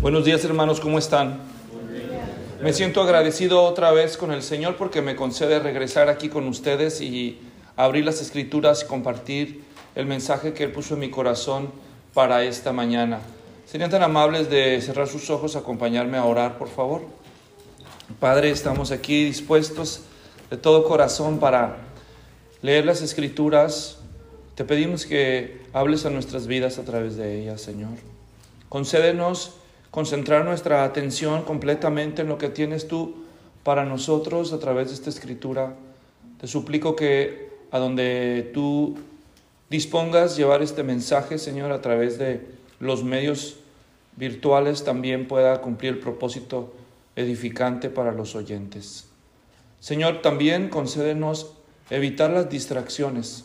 Buenos días hermanos, ¿cómo están? Me siento agradecido otra vez con el Señor porque me concede regresar aquí con ustedes y abrir las escrituras y compartir el mensaje que Él puso en mi corazón para esta mañana. ¿Serían tan amables de cerrar sus ojos, acompañarme a orar, por favor? Padre, estamos aquí dispuestos de todo corazón para leer las escrituras. Te pedimos que hables a nuestras vidas a través de ellas, Señor. Concédenos concentrar nuestra atención completamente en lo que tienes tú para nosotros a través de esta escritura. Te suplico que a donde tú dispongas llevar este mensaje, Señor, a través de los medios virtuales, también pueda cumplir el propósito edificante para los oyentes. Señor, también concédenos evitar las distracciones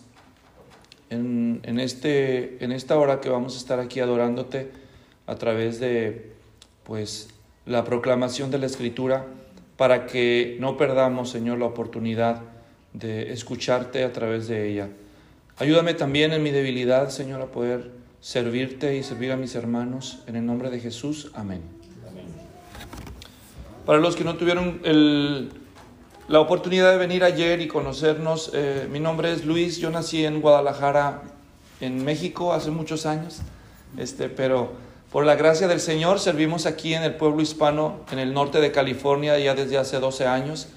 en, en, este, en esta hora que vamos a estar aquí adorándote a través de pues la proclamación de la escritura para que no perdamos, Señor, la oportunidad de escucharte a través de ella. Ayúdame también en mi debilidad, Señor, a poder servirte y servir a mis hermanos. En el nombre de Jesús, amén. Para los que no tuvieron la oportunidad de venir ayer y conocernos, eh, mi nombre es Luis, yo nací en Guadalajara, en México, hace muchos años, este, pero por la gracia del Señor servimos aquí en el pueblo hispano, en el norte de California, ya desde hace 12 años.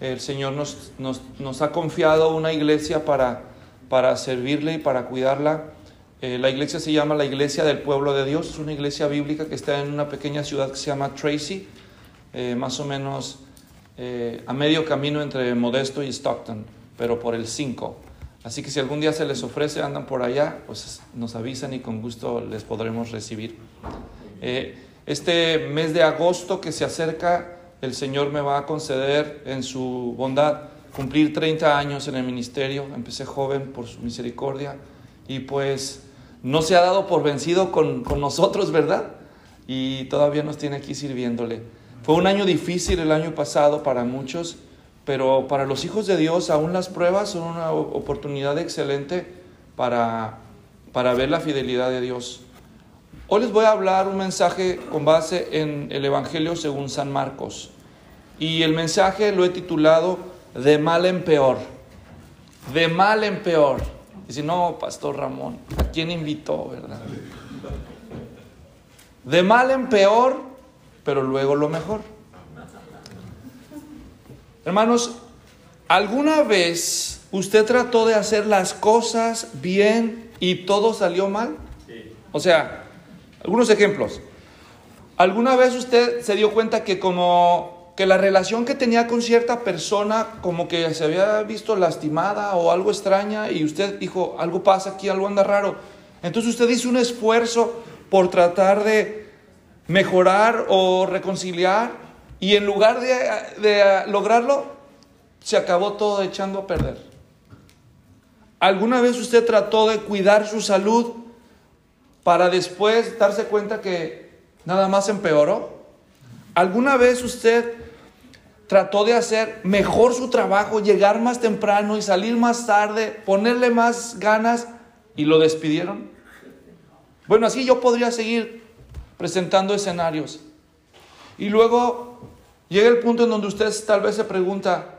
El Señor nos, nos, ha confiado una iglesia para, para servirle y para cuidarla. Eh, la iglesia se llama la Iglesia del Pueblo de Dios, es una iglesia bíblica que está en una pequeña ciudad que se llama Tracy, eh, más o menos eh, a medio camino entre Modesto y Stockton, pero por el 5. Así que si algún día se les ofrece, andan por allá, pues nos avisan y con gusto les podremos recibir. Eh, este mes de agosto que se acerca, el Señor me va a conceder en su bondad cumplir 30 años en el ministerio. Empecé joven por su misericordia y pues no se ha dado por vencido con, con nosotros, ¿verdad? Y todavía nos tiene aquí sirviéndole. Fue un año difícil el año pasado para muchos pero para los hijos de Dios aún las pruebas son una oportunidad excelente para, para ver la fidelidad de Dios. Hoy les voy a hablar un mensaje con base en el Evangelio según San Marcos. Y el mensaje lo he titulado De mal en peor. De mal en peor. Y si no, Pastor Ramón, ¿a quién invitó, verdad? De mal en peor, pero luego lo mejor. Hermanos, ¿alguna vez usted trató de hacer las cosas bien y todo salió mal? O sea, algunos ejemplos. ¿Alguna vez usted se dio cuenta que como que la relación que tenía con cierta persona como que se había visto lastimada o algo extraña y usted dijo, algo pasa aquí, algo anda raro? Entonces usted hizo un esfuerzo por tratar de mejorar o reconciliar y en lugar de, lograrlo, se acabó todo echando a perder. ¿Alguna vez usted trató de cuidar su salud para después darse cuenta que nada más empeoró? ¿Alguna vez usted trató de hacer mejor su trabajo, llegar más temprano y salir más tarde, ponerle más ganas y lo despidieron? Bueno, así yo podría seguir presentando escenarios. Y luego llega el punto en donde usted tal vez se pregunta,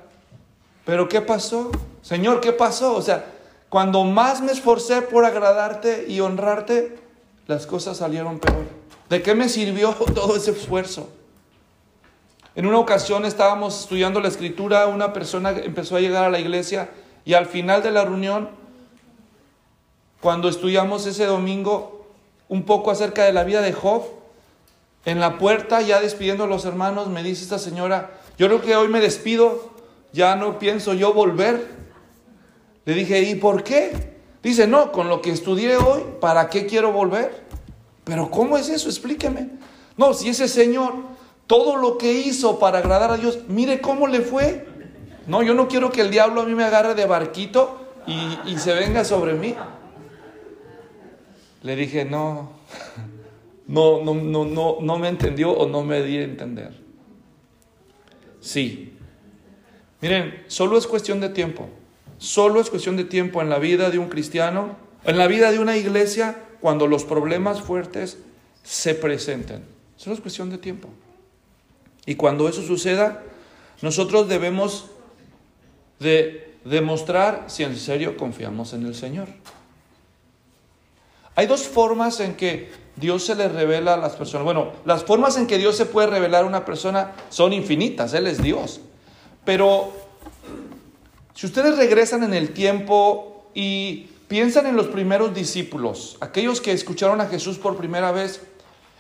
pero ¿qué pasó? Señor, ¿qué pasó? O sea, cuando más me esforcé por agradarte y honrarte, las cosas salieron peor. ¿De qué me sirvió todo ese esfuerzo? En una ocasión estábamos estudiando la escritura, una persona empezó a llegar a la iglesia y al final de la reunión, cuando estudiamos ese domingo un poco acerca de la vida de Job, en la puerta, ya despidiendo a los hermanos, me dice esta señora, yo creo que hoy me despido, ya no pienso yo volver. Le dije, ¿y por qué? Dice, no, con lo que estudié hoy, ¿para qué quiero volver? Pero ¿cómo es eso? Explíqueme. No, si ese señor, todo lo que hizo para agradar a Dios, mire cómo le fue. No, yo no quiero que el diablo a mí me agarre de barquito y, y se venga sobre mí. Le dije, no, no, no, no, no, no me entendió o no me di a entender. Sí. Miren, solo es cuestión de tiempo. Solo es cuestión de tiempo en la vida de un cristiano, en la vida de una iglesia, cuando los problemas fuertes se presenten. Solo es cuestión de tiempo. Y cuando eso suceda, nosotros debemos de demostrar si en serio confiamos en el Señor. Hay dos formas en que Dios se le revela a las personas. Bueno, las formas en que Dios se puede revelar a una persona son infinitas, Él es Dios. Pero si ustedes regresan en el tiempo y piensan en los primeros discípulos, aquellos que escucharon a Jesús por primera vez,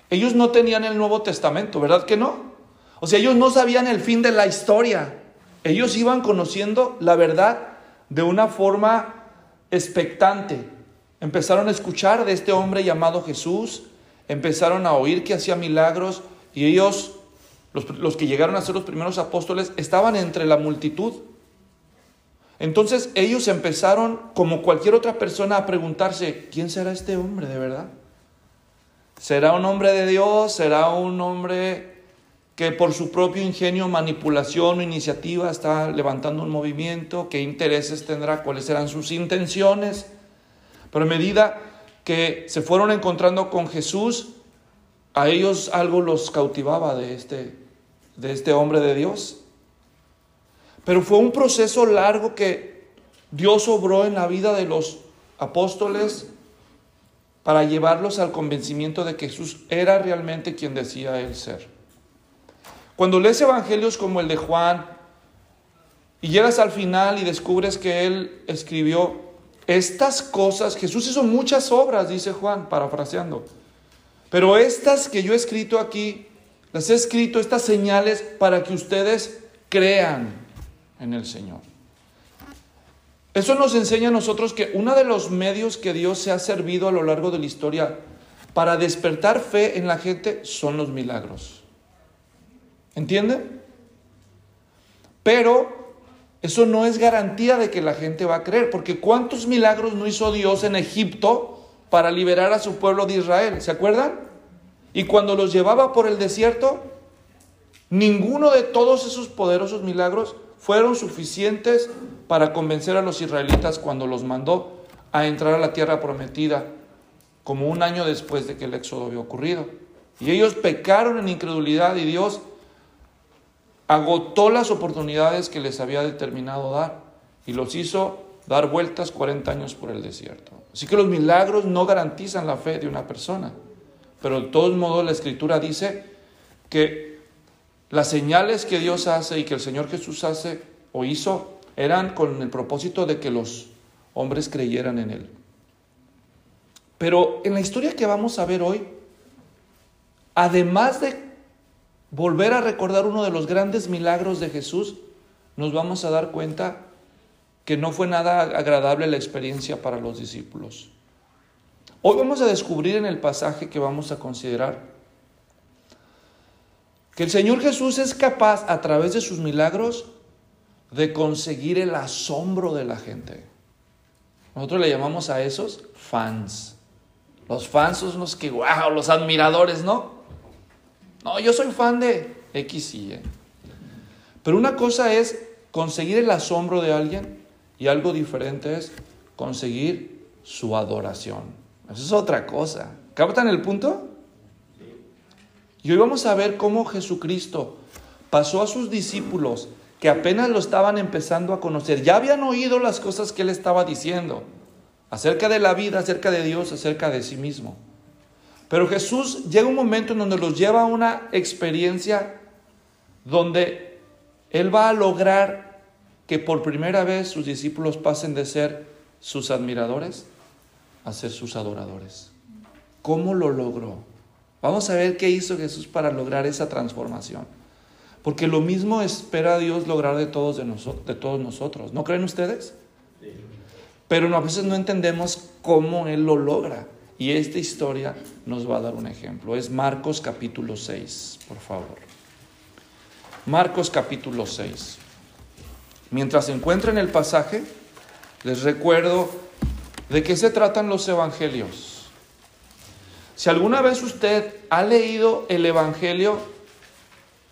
ellos no tenían el Nuevo Testamento, ¿verdad que no? O sea, ellos no sabían el fin de la historia. Ellos iban conociendo la verdad de una forma expectante. Empezaron a escuchar de este hombre llamado Jesús, empezaron a oír que hacía milagros y ellos, los, los, que llegaron a ser los primeros apóstoles, estaban entre la multitud. Entonces ellos empezaron, como cualquier otra persona, a preguntarse, ¿quién será este hombre de verdad? ¿Será un hombre de Dios? ¿Será un hombre que por su propio ingenio, manipulación o iniciativa está levantando un movimiento? ¿Qué intereses tendrá? ¿Cuáles serán sus intenciones? Pero a medida que se fueron encontrando con Jesús, a ellos algo los cautivaba de este, de este hombre de Dios. Pero fue un proceso largo que Dios obró en la vida de los apóstoles para llevarlos al convencimiento de que Jesús era realmente quien decía él ser. Cuando lees evangelios como el de Juan y llegas al final y descubres que él escribió estas cosas, Jesús hizo muchas obras, dice Juan, parafraseando, pero estas que yo he escrito aquí, las he escrito, estas señales, para que ustedes crean en el Señor. Eso nos enseña a nosotros que uno de los medios que Dios se ha servido a lo largo de la historia para despertar fe en la gente son los milagros. ¿Entienden? Pero eso no es garantía de que la gente va a creer, porque ¿cuántos milagros no hizo Dios en Egipto para liberar a su pueblo de Israel? ¿Se acuerdan? Y cuando los llevaba por el desierto, ninguno de todos esos poderosos milagros fueron suficientes para convencer a los israelitas cuando los mandó a entrar a la tierra prometida, como un año después de que el éxodo había ocurrido. Y ellos pecaron en incredulidad y Dios agotó las oportunidades que les había determinado dar y los hizo dar vueltas 40 años por el desierto. Así que los milagros no garantizan la fe de una persona, pero de todos modos la escritura dice que las señales que Dios hace y que el Señor Jesús hace o hizo eran con el propósito de que los hombres creyeran en Él. Pero en la historia que vamos a ver hoy, además de volver a recordar uno de los grandes milagros de Jesús, nos vamos a dar cuenta que no fue nada agradable la experiencia para los discípulos. Hoy vamos a descubrir en el pasaje que vamos a considerar que el Señor Jesús es capaz a través de sus milagros de conseguir el asombro de la gente. Nosotros le llamamos a esos fans. Los fans son los que, wow, los admiradores, ¿no? No, yo soy fan de X y Y. Pero una cosa es conseguir el asombro de alguien y algo diferente es conseguir su adoración. Eso es otra cosa. ¿Captan el punto? Y hoy vamos a ver cómo Jesucristo pasó a sus discípulos que apenas lo estaban empezando a conocer, ya habían oído las cosas que él estaba diciendo acerca de la vida, acerca de Dios, acerca de sí mismo. Pero Jesús llega un momento en donde los lleva a una experiencia donde Él va a lograr que por primera vez sus discípulos pasen de ser sus admiradores a ser sus adoradores. ¿Cómo lo logró? Vamos a ver qué hizo Jesús para lograr esa transformación. Porque lo mismo espera Dios lograr de todos, de, de todos nosotros. ¿No creen ustedes? Pero a veces no entendemos cómo Él lo logra. Y esta historia nos va a dar un ejemplo. Es Marcos capítulo 6, por favor. Marcos capítulo 6. Mientras encuentren el pasaje, les recuerdo de qué se tratan los evangelios. Si alguna vez usted ha leído el evangelio,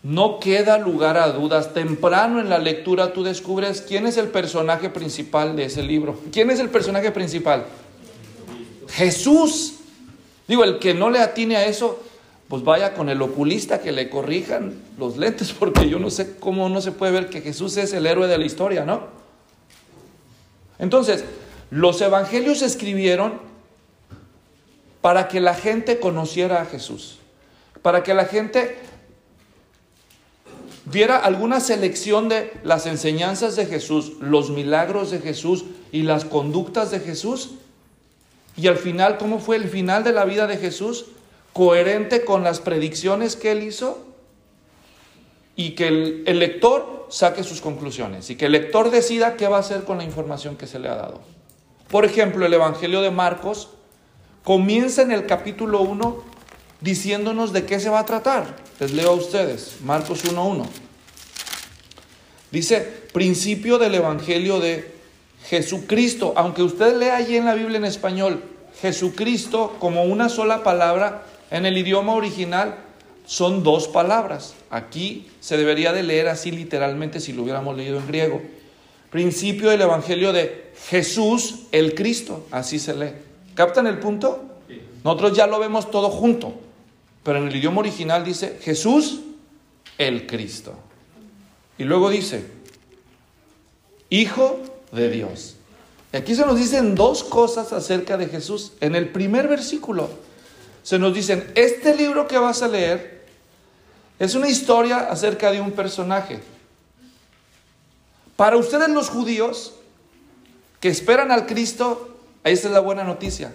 no queda lugar a dudas. Temprano en la lectura tú descubres quién es el personaje principal de ese libro. ¿Quién es el personaje principal? Jesús. Digo, el que no le atine a eso, pues vaya con el oculista que le corrijan los lentes, porque yo no sé cómo no se puede ver que Jesús es el héroe de la historia, ¿no? Entonces, los evangelios se escribieron para que la gente conociera a Jesús, para que la gente viera alguna selección de las enseñanzas de Jesús, los milagros de Jesús y las conductas de Jesús. Y al final, ¿cómo fue el final de la vida de Jesús? Coherente con las predicciones que él hizo y que el, lector saque sus conclusiones y que el lector decida qué va a hacer con la información que se le ha dado. Por ejemplo, el Evangelio de Marcos comienza en el capítulo 1 diciéndonos de qué se va a tratar. Les leo a ustedes, Marcos 1.1. Dice, principio del Evangelio de Jesucristo. Aunque usted lea allí en la Biblia en español, Jesucristo como una sola palabra, en el idioma original son dos palabras. Aquí se debería de leer así literalmente si lo hubiéramos leído en griego. Principio del Evangelio de Jesús el Cristo, así se lee. ¿Captan el punto? Nosotros ya lo vemos todo junto. Pero en el idioma original dice Jesús el Cristo. Y luego dice, Hijo de Dios. Y aquí se nos dicen dos cosas acerca de Jesús. En el primer versículo se nos dicen, este libro que vas a leer es una historia acerca de un personaje. Para ustedes los judíos que esperan al Cristo, esta es la buena noticia.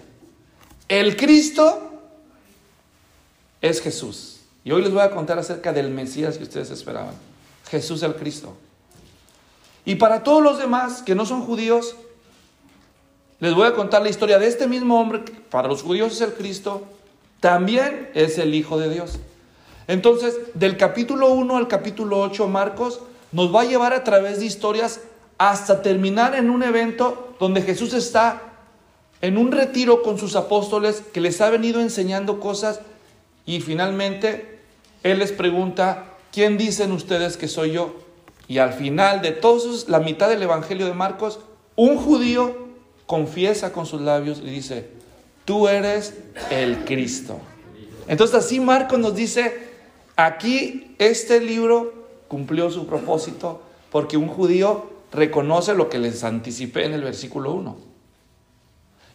El Cristo es Jesús. Y hoy les voy a contar acerca del Mesías que ustedes esperaban. Jesús el Cristo. Y para todos los demás que no son judíos, les voy a contar la historia de este mismo hombre, para los judíos es el Cristo, también es el Hijo de Dios. Entonces, del capítulo 1 al capítulo 8, Marcos nos va a llevar a través de historias hasta terminar en un evento donde Jesús está en un retiro con sus apóstoles que les ha venido enseñando cosas y finalmente, Él les pregunta, ¿quién dicen ustedes que soy yo? Y al final de todos, la mitad del Evangelio de Marcos, un judío confiesa con sus labios y dice, tú eres el Cristo. Entonces así Marcos nos dice, aquí este libro cumplió su propósito porque un judío reconoce lo que les anticipé en el versículo 1.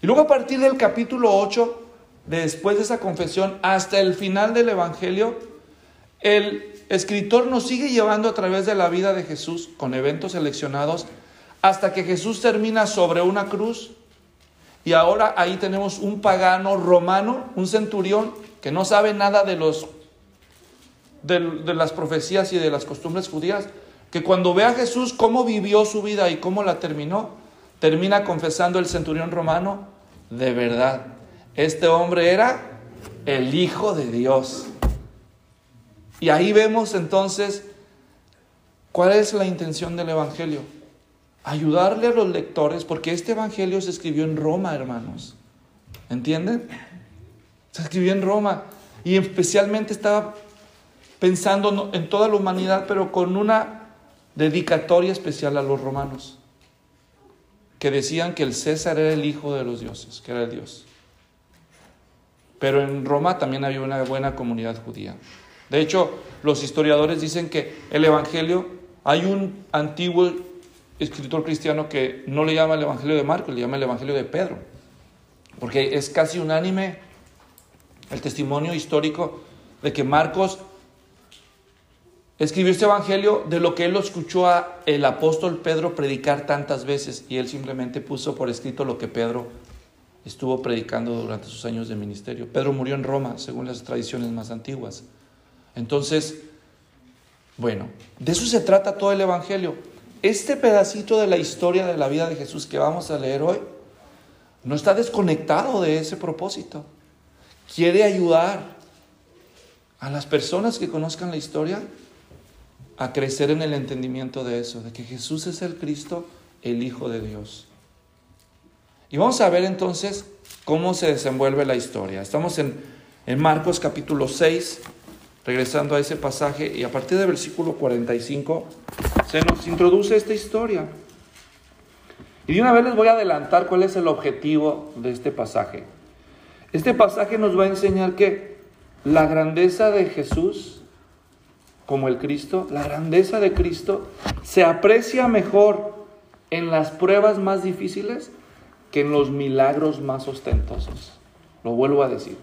Y luego a partir del capítulo 8 después de esa confesión hasta el final del Evangelio, el escritor nos sigue llevando a través de la vida de Jesús con eventos seleccionados hasta que Jesús termina sobre una cruz y ahora ahí tenemos un pagano romano, un centurión que no sabe nada de los de, las profecías y de las costumbres judías, que cuando ve a Jesús cómo vivió su vida y cómo la terminó, termina confesando el centurión romano, de verdad, este hombre era el Hijo de Dios. Y ahí vemos entonces cuál es la intención del Evangelio. Ayudarle a los lectores, porque este Evangelio se escribió en Roma, hermanos. ¿Entienden? Se escribió en Roma. Y especialmente estaba pensando en toda la humanidad, pero con una dedicatoria especial a los romanos, que decían que el César era el hijo de los dioses, que era el Dios. Pero en Roma también había una buena comunidad judía. De hecho, los historiadores dicen que el Evangelio, hay un antiguo escritor cristiano que no le llama el Evangelio de Marcos, le llama el Evangelio de Pedro, porque es casi unánime el testimonio histórico de que Marcos escribió este Evangelio de lo que él lo escuchó a el apóstol Pedro predicar tantas veces y él simplemente puso por escrito lo que Pedro estuvo predicando durante sus años de ministerio. Pedro murió en Roma, según las tradiciones más antiguas. Entonces, bueno, de eso se trata todo el Evangelio. Este pedacito de la historia de la vida de Jesús que vamos a leer hoy no está desconectado de ese propósito. Quiere ayudar a las personas que conozcan la historia a crecer en el entendimiento de eso, de que Jesús es el Cristo, el Hijo de Dios. Y vamos a ver entonces cómo se desenvuelve la historia. Estamos en, en Marcos capítulo 6, regresando a ese pasaje, y a partir del versículo 45 se nos introduce esta historia. Y de una vez les voy a adelantar cuál es el objetivo de este pasaje. Este pasaje nos va a enseñar que la grandeza de Jesús como el Cristo, la grandeza de Cristo se aprecia mejor en las pruebas más difíciles que en los milagros más ostentosos. Lo vuelvo a decir.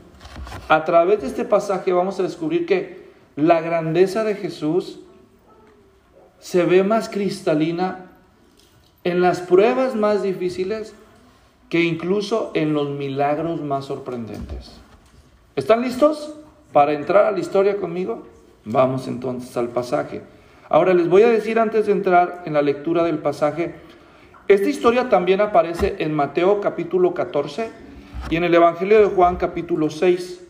A través de este pasaje vamos a descubrir que la grandeza de Jesús se ve más cristalina en las pruebas más difíciles que incluso en los milagros más sorprendentes. ¿Están listos para entrar a la historia conmigo? Vamos entonces al pasaje. Ahora les voy a decir antes de entrar en la lectura del pasaje, esta historia también aparece en Mateo capítulo 14 y en el Evangelio de Juan capítulo 6.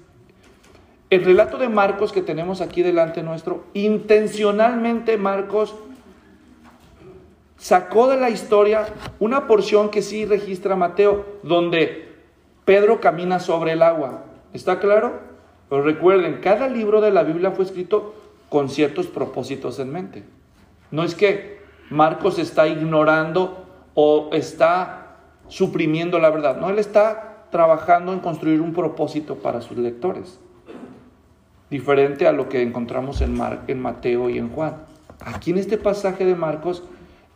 El relato de Marcos que tenemos aquí delante nuestro, intencionalmente Marcos sacó de la historia una porción que sí registra Mateo, donde Pedro camina sobre el agua. ¿Está claro? Recuerden, cada libro de la Biblia fue escrito con ciertos propósitos en mente. No es que Marcos está ignorando o está suprimiendo la verdad. No, él está trabajando en construir un propósito para sus lectores. Diferente a lo que encontramos en, en Mateo y en Juan. Aquí en este pasaje de Marcos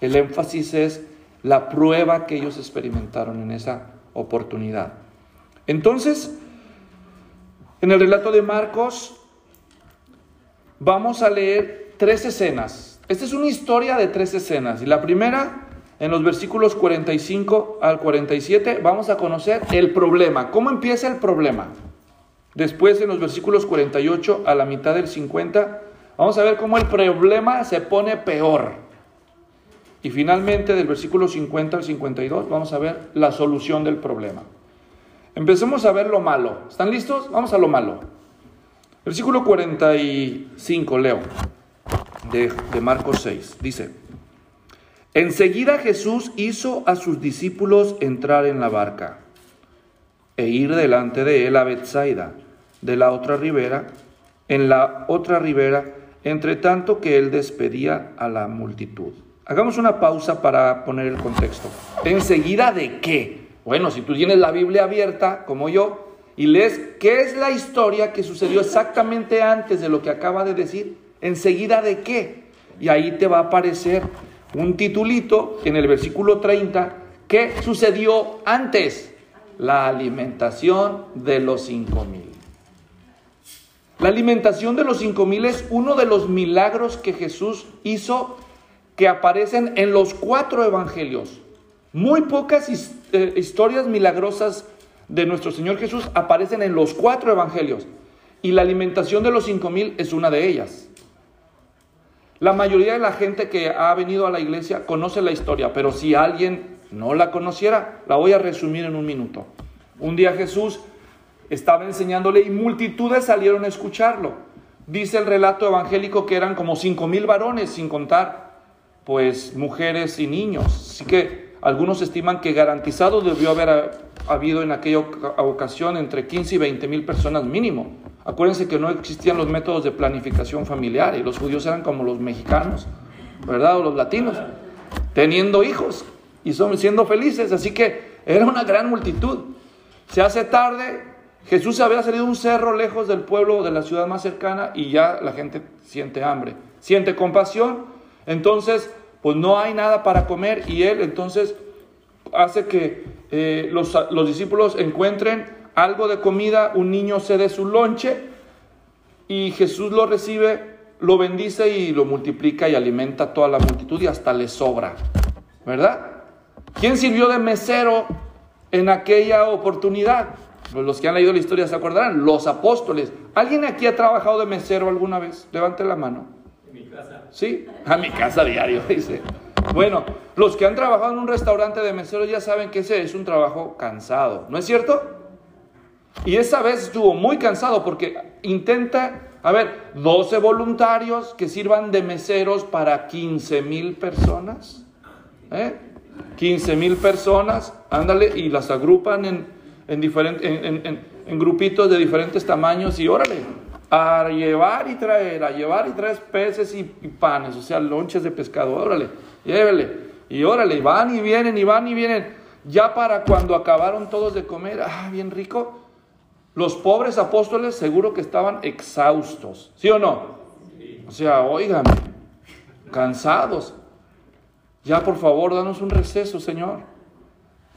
el énfasis es la prueba que ellos experimentaron en esa oportunidad. Entonces, en el relato de Marcos, vamos a leer tres escenas. Esta es una historia de tres escenas. Y la primera, en los versículos 45 al 47, vamos a conocer el problema. ¿Cómo empieza el problema? Después, en los versículos 48 a la mitad del 50, vamos a ver cómo el problema se pone peor. Y finalmente, del versículo 50 al 52, vamos a ver la solución del problema. Empecemos a ver lo malo. ¿Están listos? Vamos a lo malo. Versículo 45, leo, de, Marcos 6. Dice, enseguida Jesús hizo a sus discípulos entrar en la barca e ir delante de él a Bethsaida, de la otra ribera, en la otra ribera, entre tanto que él despedía a la multitud. Hagamos una pausa para poner el contexto. ¿Enseguida de qué? Bueno, si tú tienes la Biblia abierta, como yo, y lees qué es la historia que sucedió exactamente antes de lo que acaba de decir, ¿enseguida de qué? Y ahí te va a aparecer un titulito en el versículo 30, ¿qué sucedió antes? La alimentación de los cinco mil. La alimentación de los cinco mil es uno de los milagros que Jesús hizo que aparecen en los cuatro evangelios. Muy pocas eh, historias milagrosas de nuestro Señor Jesús aparecen en los cuatro evangelios. Y la alimentación de los cinco mil es una de ellas. La mayoría de la gente que ha venido a la iglesia conoce la historia, pero si alguien no la conociera, la voy a resumir en un minuto. Un día Jesús estaba enseñándole y multitudes salieron a escucharlo. Dice el relato evangélico que eran como cinco mil varones, sin contar pues mujeres y niños. Así que algunos estiman que garantizado debió haber habido en aquella ocasión entre 15 y 20 mil personas mínimo. Acuérdense que no existían los métodos de planificación familiar y los judíos eran como los mexicanos, ¿verdad? O los latinos, teniendo hijos y siendo felices. Así que era una gran multitud. Se hace tarde, Jesús había salido un cerro lejos del pueblo, de la ciudad más cercana, y ya la gente siente hambre, siente compasión entonces, pues no hay nada para comer y él entonces hace que eh, los, los, discípulos encuentren algo de comida, un niño cede su lonche y Jesús lo recibe, lo bendice y lo multiplica y alimenta a toda la multitud y hasta le sobra, ¿verdad? ¿Quién sirvió de mesero en aquella oportunidad? Pues los que han leído la historia se acordarán, los apóstoles. ¿Alguien aquí ha trabajado de mesero alguna vez? Levante la mano. Sí, a mi casa diario, dice. Bueno, los que han trabajado en un restaurante de meseros ya saben que ese es un trabajo cansado, ¿no es cierto? Y esa vez estuvo muy cansado porque intenta, a ver, 12 voluntarios que sirvan de meseros para 15 mil personas. ¿eh? 15 mil personas, ándale, y las agrupan en, en, en, en grupitos de diferentes tamaños y órale, a llevar y traer, a llevar y traer peces y, panes, o sea, lonches de pescado, órale, llévele, y órale, y van y vienen, y van y vienen, ya para cuando acabaron todos de comer, ah, bien rico, Los pobres apóstoles seguro que estaban exhaustos, ¿sí o no? O sea, óigame, cansados. Ya por favor, danos un receso, Señor.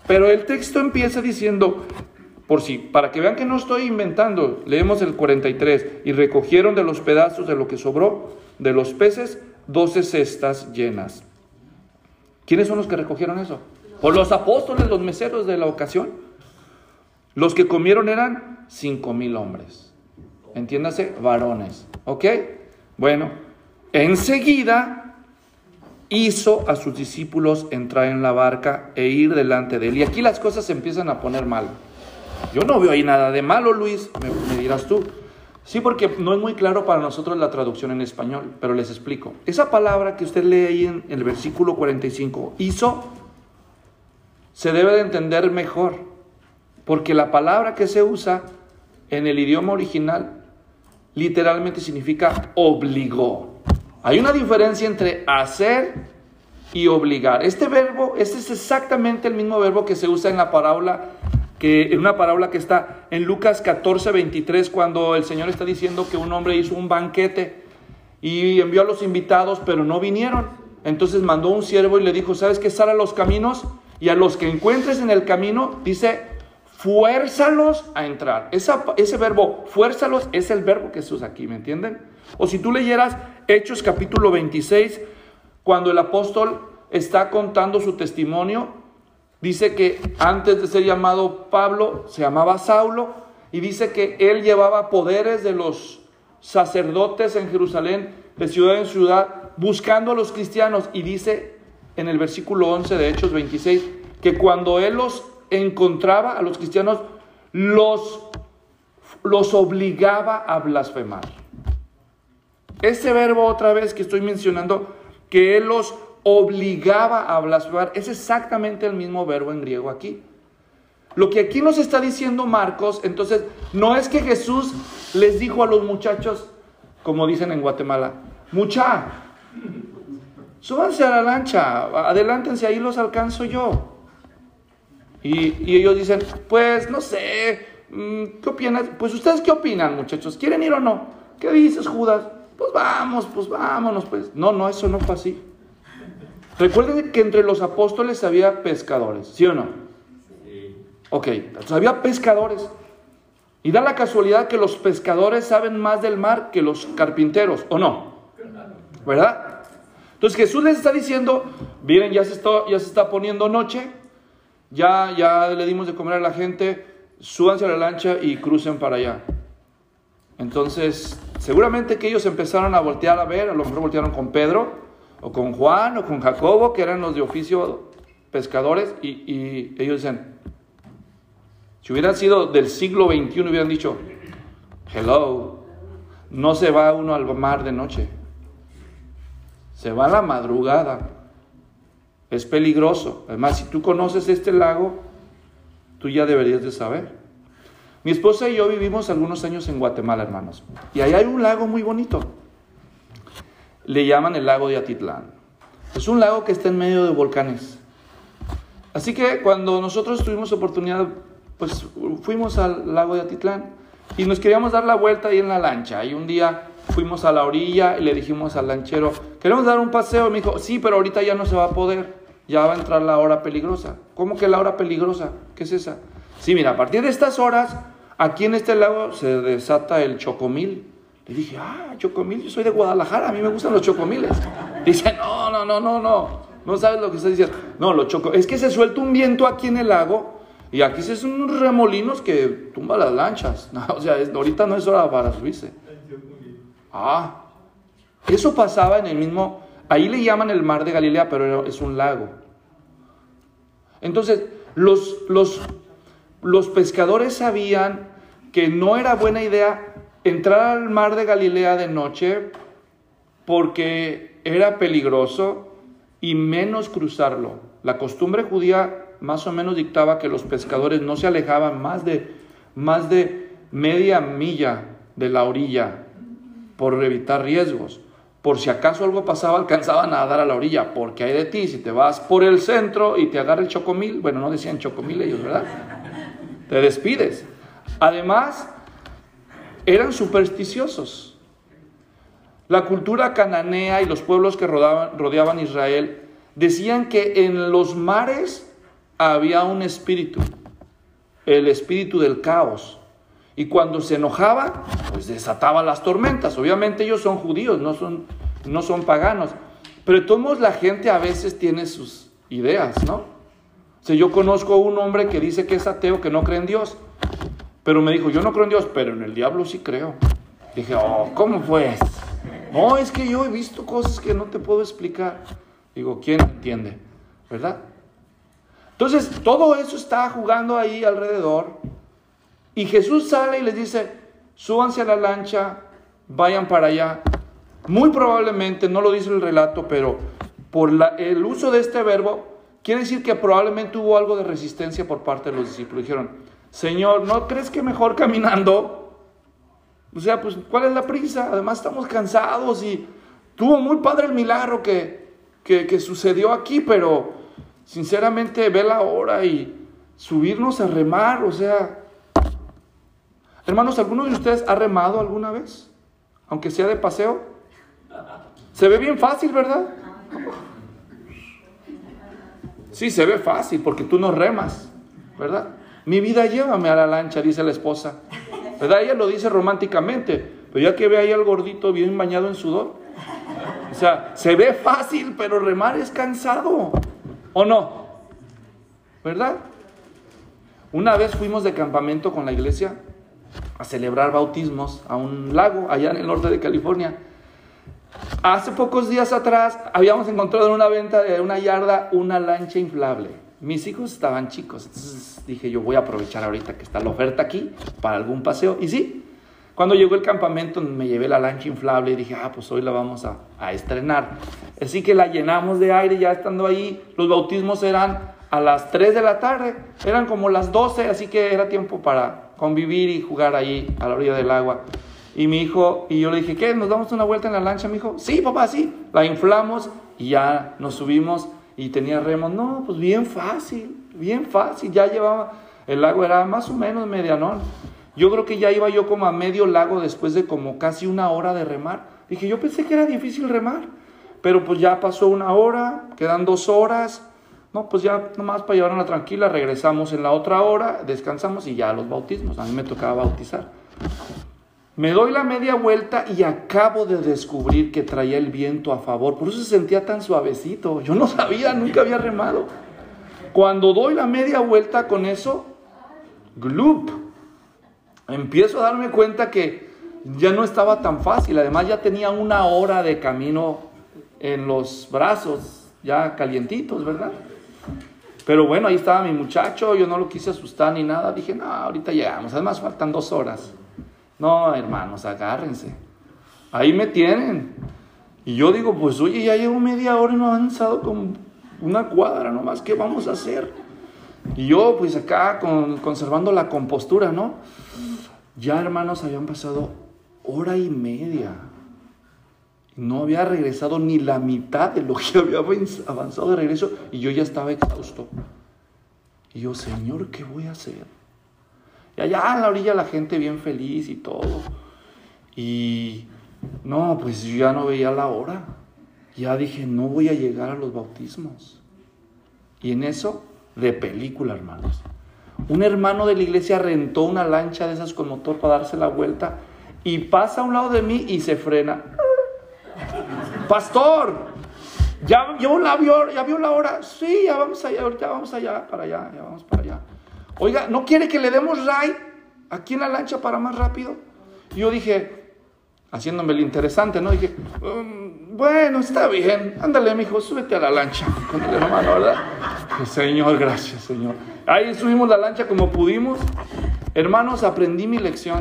Pero el texto empieza diciendo, por si, para que vean que no estoy inventando, leemos el 43, y recogieron de los pedazos de lo que sobró de los peces doce cestas llenas. ¿Quiénes son los que recogieron eso? Por los apóstoles, los meseros de la ocasión. Los que comieron eran cinco mil hombres. Entiéndase, varones. ¿Ok? Bueno, enseguida hizo a sus discípulos entrar en la barca e ir delante de él. Y aquí las cosas se empiezan a poner mal. Yo no veo ahí nada de malo, Luis, me, dirás tú. Sí, porque no es muy claro para nosotros la traducción en español, pero les explico. Esa palabra que usted lee ahí en el versículo 45, hizo, se debe de entender mejor, porque la palabra que se usa en el idioma original literalmente significa obligó. Hay una diferencia entre hacer y obligar. Este verbo, este es exactamente el mismo verbo que se usa en la parábola en una parábola que está en Lucas 14, 23, cuando el Señor está diciendo que un hombre hizo un banquete y envió a los invitados, pero no vinieron. Entonces mandó un siervo y le dijo, ¿sabes qué? Sal a los caminos y a los que encuentres en el camino, dice, fuérzalos a entrar. ese verbo, fuérzalos, es el verbo que se usa aquí, ¿me entienden? O si tú leyeras Hechos capítulo 26, cuando el apóstol está contando su testimonio, Dice que antes de ser llamado Pablo, se llamaba Saulo, y dice que él llevaba poderes de los sacerdotes en Jerusalén, de ciudad en ciudad, buscando a los cristianos. Y dice en el versículo 11 de Hechos 26, que cuando él los encontraba a los cristianos, los, los obligaba a blasfemar. Ese verbo otra vez que estoy mencionando, que él los obligaba a blasfemar. Es exactamente el mismo verbo en griego aquí. Lo que aquí nos está diciendo Marcos, entonces, no es que Jesús les dijo a los muchachos, como dicen en Guatemala, mucha, súbanse a la lancha, adelántense, ahí los alcanzo yo. Y, ellos dicen, pues no sé, mm, ¿qué opinas? Pues ustedes qué opinan, muchachos, ¿quieren ir o no? ¿Qué dices, Judas? Pues vamos, pues vámonos, pues. No, no, eso no fue así. Recuerden que entre los apóstoles había pescadores, ¿sí o no? Sí. Ok, entonces había pescadores. Y da la casualidad que los pescadores saben más del mar que los carpinteros, ¿o no? ¿Verdad? Entonces Jesús les está diciendo, miren, ya se está, ya se está poniendo noche, ya, ya le dimos de comer a la gente, súbanse a la lancha y crucen para allá. Entonces, seguramente que ellos empezaron a voltear a ver, a lo mejor voltearon con Pedro, o con Juan o con Jacobo, que eran los de oficio pescadores, y, ellos decían, si hubieran sido del siglo XXI, hubieran dicho, hello, no se va uno al mar de noche, se va a la madrugada, es peligroso. Además, si tú conoces este lago, tú ya deberías de saber. Mi esposa y yo vivimos algunos años en Guatemala, hermanos, y ahí hay un lago muy bonito le llaman el lago de Atitlán. Es un lago que está en medio de volcanes. Así que cuando nosotros tuvimos oportunidad, pues fuimos al lago de Atitlán y nos queríamos dar la vuelta ahí en la lancha. Y un día fuimos a la orilla y le dijimos al lanchero, queremos dar un paseo. Y me dijo, sí, pero ahorita ya no se va a poder, ya va a entrar la hora peligrosa. ¿Cómo que la hora peligrosa? ¿Qué es esa? Sí, mira, a partir de estas horas, aquí en este lago se desata el chocomil. Le dije, ah, chocomil, yo soy de Guadalajara, a mí me gustan los chocomiles. Dice, no, no, no, no, no, no sabes lo que estás diciendo. No, lo choco, es que se suelta un viento aquí en el lago y aquí se hacen unos remolinos que tumba las lanchas. o sea, ahorita no es hora para subirse. Ah, eso pasaba en el mismo, ahí le llaman el mar de Galilea, pero es un lago. Entonces, los, los, los pescadores sabían que no era buena idea entrar al mar de Galilea de noche porque era peligroso y menos cruzarlo. La costumbre judía más o menos dictaba que los pescadores no se alejaban más de, más de media milla de la orilla por evitar riesgos. Por si acaso algo pasaba, alcanzaban a dar a la orilla, porque hay de ti, si te vas por el centro y te agarra el chocomil, bueno, no decían chocomil ellos, ¿verdad? Te despides. Además, eran supersticiosos. La cultura cananea y los pueblos que rodeaban, Israel decían que en los mares había un espíritu, el espíritu del caos. Y cuando se enojaba, pues desataba las tormentas. Obviamente ellos son judíos, no son, no son paganos. Pero todos la gente a veces tiene sus ideas, ¿no? O sea, yo conozco a un hombre que dice que es ateo, que no cree en Dios. Pero me dijo, yo no creo en Dios, pero en el diablo sí creo. Dije, oh, ¿cómo pues? No, es que yo he visto cosas que no te puedo explicar. Digo, ¿quién entiende? ¿Verdad? Entonces, todo eso está jugando ahí alrededor. Y Jesús sale y les dice, súbanse a la lancha, vayan para allá. Muy probablemente, no lo dice el relato, pero por el uso de este verbo, quiere decir que probablemente hubo algo de resistencia por parte de los discípulos. Dijeron, Señor, ¿no crees que mejor caminando? O sea, pues, ¿cuál es la prisa? Además estamos cansados y tuvo muy padre el milagro que, que, sucedió aquí, pero sinceramente ve la hora y subirnos a remar, o sea, hermanos, ¿alguno de ustedes ha remado alguna vez? Aunque sea de paseo. Se ve bien fácil, ¿verdad? Sí, se ve fácil porque tú no remas, ¿verdad? Mi vida llévame a la lancha, dice la esposa. ¿Verdad? Ella lo dice románticamente, pero ya que ve ahí al gordito bien bañado en sudor. O sea, se ve fácil, pero remar es cansado. ¿O no? ¿Verdad? Una vez fuimos de campamento con la iglesia a celebrar bautismos a un lago allá en el norte de California. Hace pocos días atrás habíamos encontrado en una venta de una yarda una lancha inflable. Mis hijos estaban chicos, entonces dije yo voy a aprovechar ahorita que está la oferta aquí para algún paseo. Y sí, cuando llegó el campamento me llevé la lancha inflable y dije, ah, pues hoy la vamos a, a estrenar. Así que la llenamos de aire ya estando ahí. Los bautismos eran a las 3 de la tarde, eran como las 12, así que era tiempo para convivir y jugar ahí a la orilla del agua. Y mi hijo, y yo le dije, ¿qué? ¿Nos damos una vuelta en la lancha? Mi hijo, sí, papá, sí. La inflamos y ya nos subimos y tenía remos. No, pues bien fácil, bien fácil. Ya llevaba, el lago era más o menos medianón. Yo creo que ya iba yo como a medio lago después de como casi una hora de remar. Dije, yo pensé que era difícil remar, pero pues ya pasó una hora, quedan dos horas. No, pues ya nomás para llevarla tranquila, regresamos en la otra hora, descansamos y ya los bautismos. A mí me tocaba bautizar. Me doy la media vuelta y acabo de descubrir que traía el viento a favor. Por eso se sentía tan suavecito. Yo no sabía, nunca había remado. Cuando doy la media vuelta con eso, gloop, empiezo a darme cuenta que ya no estaba tan fácil. Además ya tenía una hora de camino en los brazos, ya calientitos, ¿verdad? Pero bueno, ahí estaba mi muchacho, yo no lo quise asustar ni nada. Dije, no, ahorita llegamos. Además faltan dos horas. No, hermanos, agárrense. Ahí me tienen. Y yo digo, pues oye, ya llevo media hora y no he avanzado con una cuadra nomás, ¿qué vamos a hacer? Y yo, pues acá, con, conservando la compostura, ¿no? Ya, hermanos, habían pasado hora y media. No había regresado ni la mitad de lo que había avanzado de regreso y yo ya estaba exhausto. Y yo, Señor, ¿qué voy a hacer? Y allá en la orilla la gente bien feliz y todo. Y no, pues yo ya no veía la hora. Ya dije, no voy a llegar a los bautismos. Y en eso, de película, hermanos. Un hermano de la iglesia rentó una lancha de esas con motor para darse la vuelta y pasa a un lado de mí y se frena. Pastor, ¿ya, la vio, ya vio la hora? Sí, ya vamos allá, ya vamos allá, para allá, ya vamos para allá. Oiga, ¿no quiere que le demos ride aquí en la lancha para más rápido? Y yo dije, haciéndome lo interesante, ¿no? Dije, um, bueno, está bien, ándale, mijo, súbete a la lancha con el hermano, ¿verdad? señor, gracias, Señor. Ahí subimos la lancha como pudimos. Hermanos, aprendí mi lección.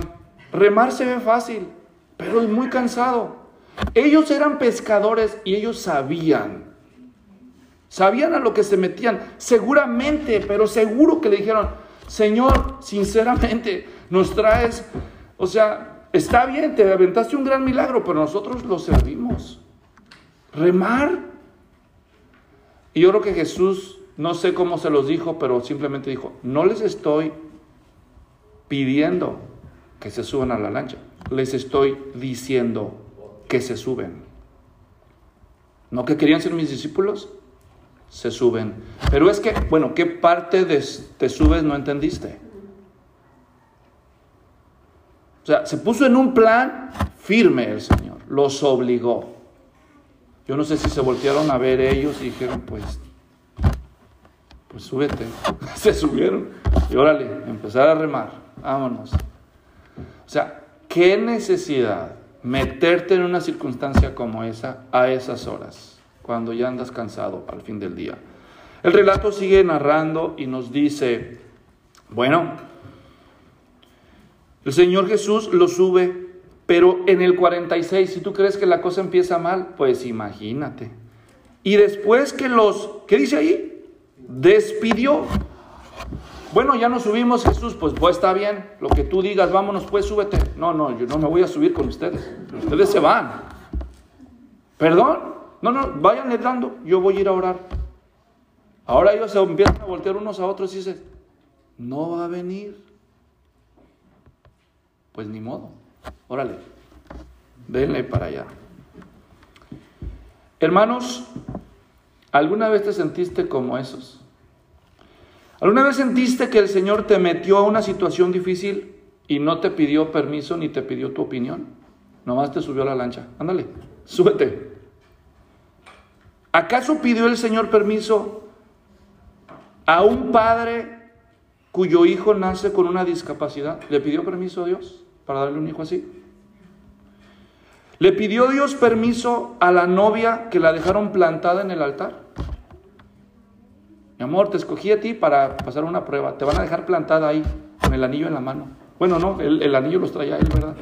Remar se ve fácil, pero es muy cansado. Ellos eran pescadores y ellos sabían Sabían a lo que se metían, seguramente, pero seguro que le dijeron, Señor, sinceramente, nos traes, o sea, está bien, te aventaste un gran milagro, pero nosotros lo servimos. Remar. Y yo creo que Jesús, no sé cómo se los dijo, pero simplemente dijo, no les estoy pidiendo que se suban a la lancha. Les estoy diciendo que se suben. ¿No que querían ser mis discípulos? Se suben. Pero es que, bueno, ¿qué parte de te subes no entendiste? O sea, se puso en un plan firme el Señor, los obligó. Yo no sé si se voltearon a ver ellos y dijeron, pues, pues súbete. se subieron y órale, empezar a remar, vámonos. O sea, ¿qué necesidad meterte en una circunstancia como esa a esas horas, cuando ya andas cansado al fin del día? El relato sigue narrando y nos dice, bueno, el Señor Jesús lo sube, pero en el 46, si tú crees que la cosa empieza mal, pues imagínate. Y después que los, ¿qué dice ahí? Despidió. Bueno, ya nos subimos, Jesús, pues, pues está bien, lo que tú digas, vámonos, pues súbete. No, no, yo no me voy a subir con ustedes. Ustedes se van. ¿Perdón? No, no, vayan entrando, yo voy a ir a orar. Ahora ellos se empiezan a voltear unos a otros y dicen, no va a venir. Pues ni modo. Órale. Denle para allá. Hermanos, ¿alguna vez te sentiste como esos? ¿Alguna vez sentiste que el Señor te metió a una situación difícil y no te pidió permiso ni te pidió tu opinión? Nomás te subió a la lancha. Ándale, súbete. ¿Acaso pidió el Señor permiso a un padre cuyo hijo nace con una discapacidad? ¿Le pidió permiso a Dios? para darle un hijo así. Le pidió Dios permiso a la novia que la dejaron plantada en el altar. Mi amor, te escogí a ti para pasar una prueba. Te van a dejar plantada ahí, con el anillo en la mano. Bueno, no, el, anillo los traía él, ¿verdad?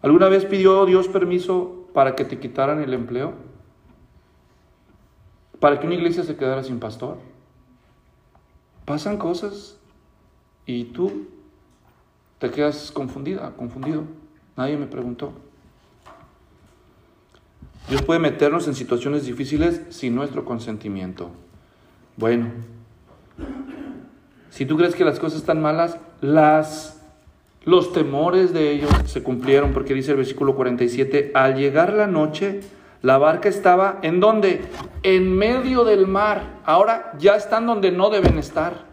¿Alguna vez pidió Dios permiso para que te quitaran el empleo? ¿Para que una iglesia se quedara sin pastor? Pasan cosas y tú te quedas confundida, confundido. Nadie me preguntó. Dios puede meternos en situaciones difíciles sin nuestro consentimiento. Bueno, si tú crees que las cosas están malas, las los temores de ellos se cumplieron porque dice el versículo 47, al llegar la noche, la barca estaba en donde? En medio del mar. Ahora ya están donde no deben estar.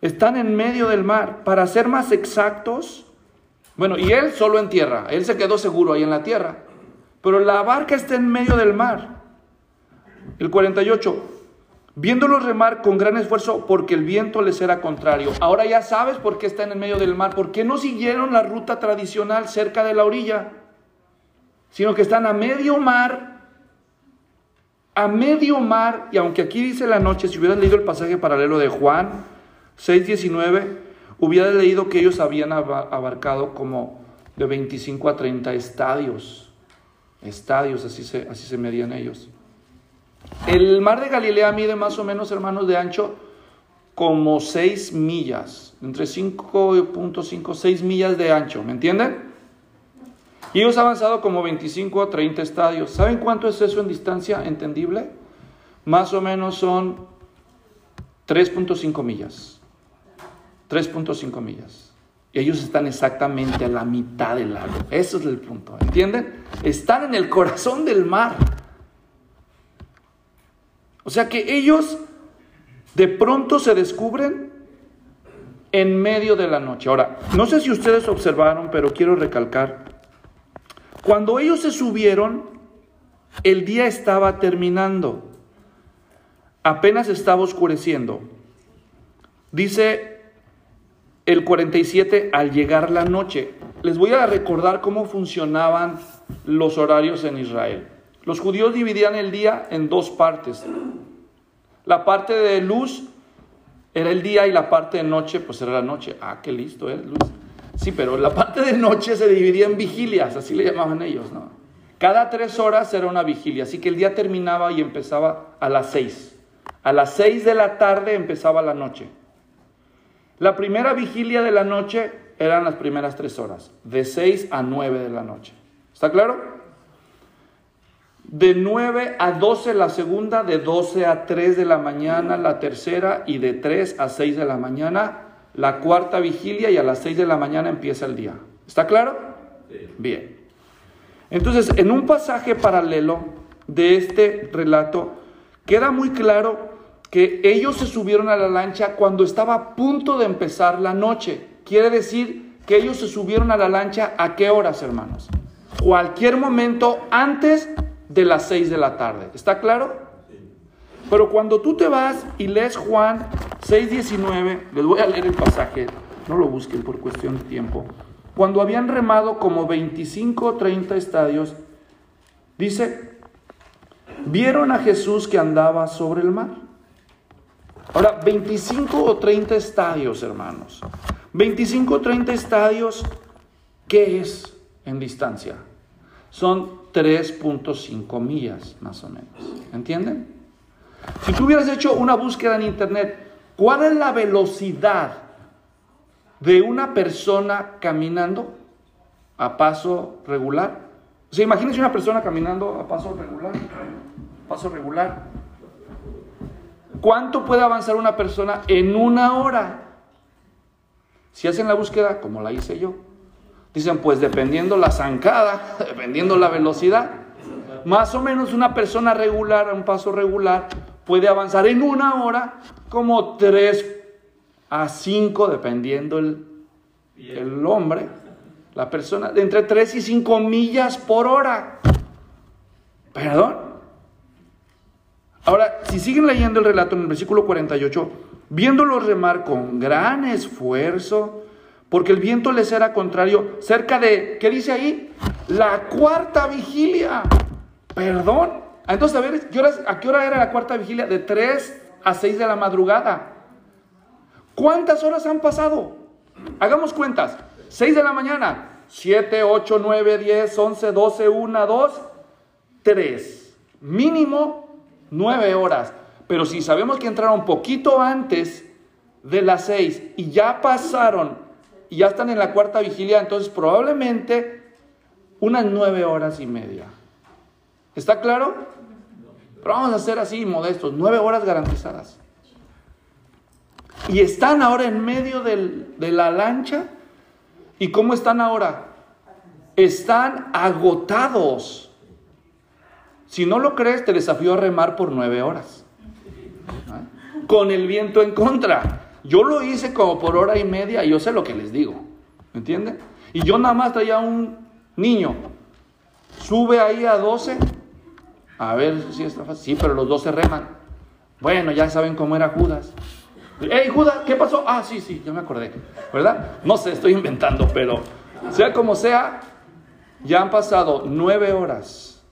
Están en medio del mar. Para ser más exactos, bueno, y él solo en tierra, él se quedó seguro ahí en la tierra, pero la barca está en medio del mar. El 48, viéndolos remar con gran esfuerzo porque el viento les era contrario. Ahora ya sabes por qué están en medio del mar, por qué no siguieron la ruta tradicional cerca de la orilla, sino que están a medio mar, a medio mar, y aunque aquí dice la noche, si hubieras leído el pasaje paralelo de Juan, 6.19, hubiera leído que ellos habían abarcado como de 25 a 30 estadios. Estadios, así se, así se medían ellos. El mar de Galilea mide más o menos, hermanos, de ancho como 6 millas, entre 5.5, 6 millas de ancho, ¿me entienden? Y ellos han avanzado como 25 a 30 estadios. ¿Saben cuánto es eso en distancia entendible? Más o menos son 3.5 millas. 3.5 millas. Y ellos están exactamente a la mitad del lago. Eso es el punto. ¿Entienden? Están en el corazón del mar. O sea que ellos de pronto se descubren en medio de la noche. Ahora, no sé si ustedes observaron, pero quiero recalcar. Cuando ellos se subieron, el día estaba terminando. Apenas estaba oscureciendo. Dice el 47 al llegar la noche. Les voy a recordar cómo funcionaban los horarios en Israel. Los judíos dividían el día en dos partes. La parte de luz era el día y la parte de noche, pues era la noche. Ah, qué listo es, luz. Sí, pero la parte de noche se dividía en vigilias, así le llamaban ellos, ¿no? Cada tres horas era una vigilia, así que el día terminaba y empezaba a las seis. A las seis de la tarde empezaba la noche. La primera vigilia de la noche eran las primeras tres horas, de seis a nueve de la noche. ¿Está claro? De 9 a 12 la segunda, de 12 a 3 de la mañana la tercera y de 3 a 6 de la mañana la cuarta vigilia y a las 6 de la mañana empieza el día. ¿Está claro? Bien. Entonces, en un pasaje paralelo de este relato, queda muy claro que ellos se subieron a la lancha cuando estaba a punto de empezar la noche. Quiere decir que ellos se subieron a la lancha a qué horas, hermanos? Cualquier momento antes de las 6 de la tarde. ¿Está claro? Pero cuando tú te vas y lees Juan 6:19, les voy a leer el pasaje, no lo busquen por cuestión de tiempo. Cuando habían remado como 25 o 30 estadios, dice, vieron a Jesús que andaba sobre el mar. Ahora, 25 o 30 estadios, hermanos. 25 o 30 estadios, ¿qué es en distancia? Son 3.5 millas, más o menos. ¿Entienden? Si tú hubieras hecho una búsqueda en internet, ¿cuál es la velocidad de una persona caminando a paso regular? O sea, imagínense una persona caminando a paso regular, paso regular. ¿Cuánto puede avanzar una persona en una hora? Si hacen la búsqueda, como la hice yo, dicen, pues dependiendo la zancada, dependiendo la velocidad, más o menos una persona regular, un paso regular, puede avanzar en una hora como 3 a 5, dependiendo el, el hombre, la persona, de entre 3 y 5 millas por hora. Perdón. Ahora, si siguen leyendo el relato en el versículo 48, viéndolo remar con gran esfuerzo, porque el viento les era contrario, cerca de, ¿qué dice ahí? La cuarta vigilia. Perdón. Entonces, a ver, ¿a qué hora era la cuarta vigilia? De 3 a 6 de la madrugada. ¿Cuántas horas han pasado? Hagamos cuentas. 6 de la mañana, 7, 8, 9, 10, 11, 12, 1, 2, 3. Mínimo 9 horas. Pero si sabemos que entraron poquito antes de las 6 y ya pasaron y ya están en la cuarta vigilia, entonces probablemente unas 9 horas y media. ¿Está claro? Pero vamos a ser así modestos, nueve horas garantizadas. Y están ahora en medio de la lancha. ¿Y cómo están ahora? Están agotados. Si no lo crees, te desafío a remar por nueve horas. ¿Ah? Con el viento en contra. Yo lo hice como por hora y media y yo sé lo que les digo. ¿Me? Y yo nada más traía un niño. Sube ahí a 12 a ver si está fácil. Sí, pero los dos se reman. Bueno, ya saben cómo era Judas. Hey, Judas, ¿qué pasó? Ah, sí, sí, ya me acordé. ¿Verdad? No sé, estoy inventando, pero sea como sea, ya han pasado nueve horas.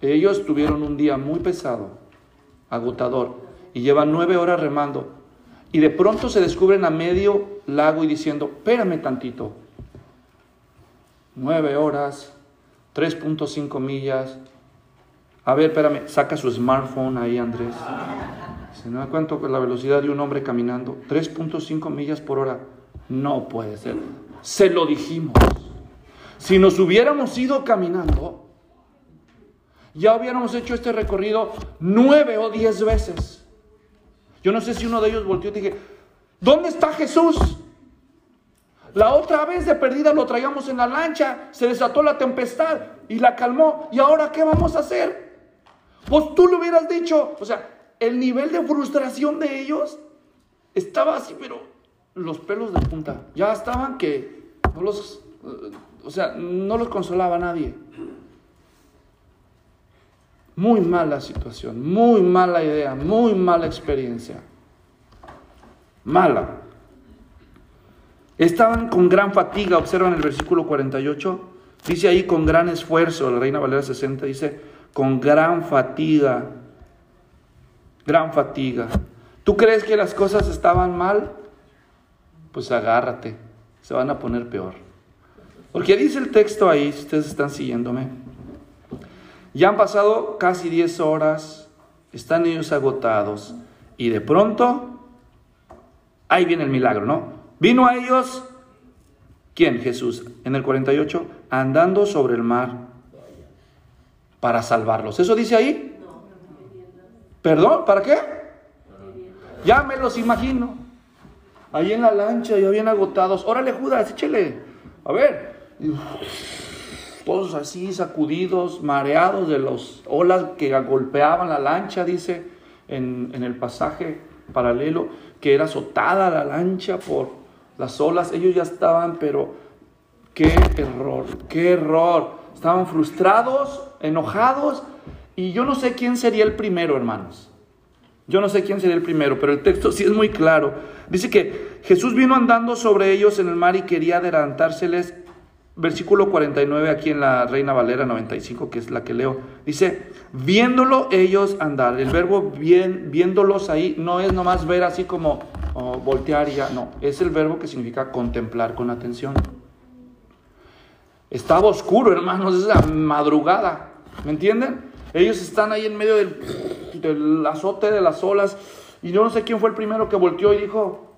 Ellos tuvieron un día muy pesado, agotador, y llevan nueve horas remando. Y de pronto se descubren a medio lago y diciendo, espérame tantito. Nueve horas, 3.5 millas, a ver, espérame, saca su smartphone ahí, Andrés. ¿Se da cuenta la velocidad de un hombre caminando? 3.5 millas por hora. No puede ser. Se lo dijimos. Si nos hubiéramos ido caminando, ya hubiéramos hecho este recorrido nueve o diez veces. Yo no sé si uno de ellos volteó y dije, ¿dónde está Jesús? La otra vez de perdida lo traíamos en la lancha, se desató la tempestad y la calmó. ¿Y ahora qué vamos a hacer? Pues tú lo hubieras dicho. O sea, el nivel de frustración de ellos estaba así, pero los pelos de punta. Ya estaban que no los, o sea, no los consolaba nadie. Muy mala situación, muy mala idea, muy mala experiencia. Mala. Estaban con gran fatiga, observan el versículo 48, dice ahí con gran esfuerzo, la Reina Valera 60 dice, con gran fatiga, gran fatiga. ¿Tú crees que las cosas estaban mal? Pues agárrate, se van a poner peor. Porque dice el texto ahí, si ustedes están siguiéndome, ya han pasado casi 10 horas, están ellos agotados y de pronto, ahí viene el milagro, ¿no? Vino a ellos, ¿quién? Jesús, en el 48, andando sobre el mar para salvarlos. ¿Eso dice ahí? ¿Perdón? ¿Para qué? Ya me los imagino. Ahí en la lancha, ya bien agotados. Órale, Judas, échele. A ver. Todos así sacudidos, mareados de las olas que golpeaban la lancha, dice en, en el pasaje paralelo, que era azotada la lancha por las olas. Ellos ya estaban, pero qué error, qué error. Estaban frustrados, enojados, y yo no sé quién sería el primero, hermanos. Yo no sé quién sería el primero, pero el texto sí es muy claro. Dice que Jesús vino andando sobre ellos en el mar y quería adelantárseles. Versículo 49 aquí en la Reina Valera 95, que es la que leo. Dice, viéndolo ellos andar. El verbo bien, viéndolos ahí no es nomás ver así como oh, voltear y ya. No, es el verbo que significa contemplar con atención. Estaba oscuro, hermanos, es la madrugada. ¿Me entienden? Ellos están ahí en medio del, azote de las olas. Y yo no sé quién fue el primero que volteó y dijo,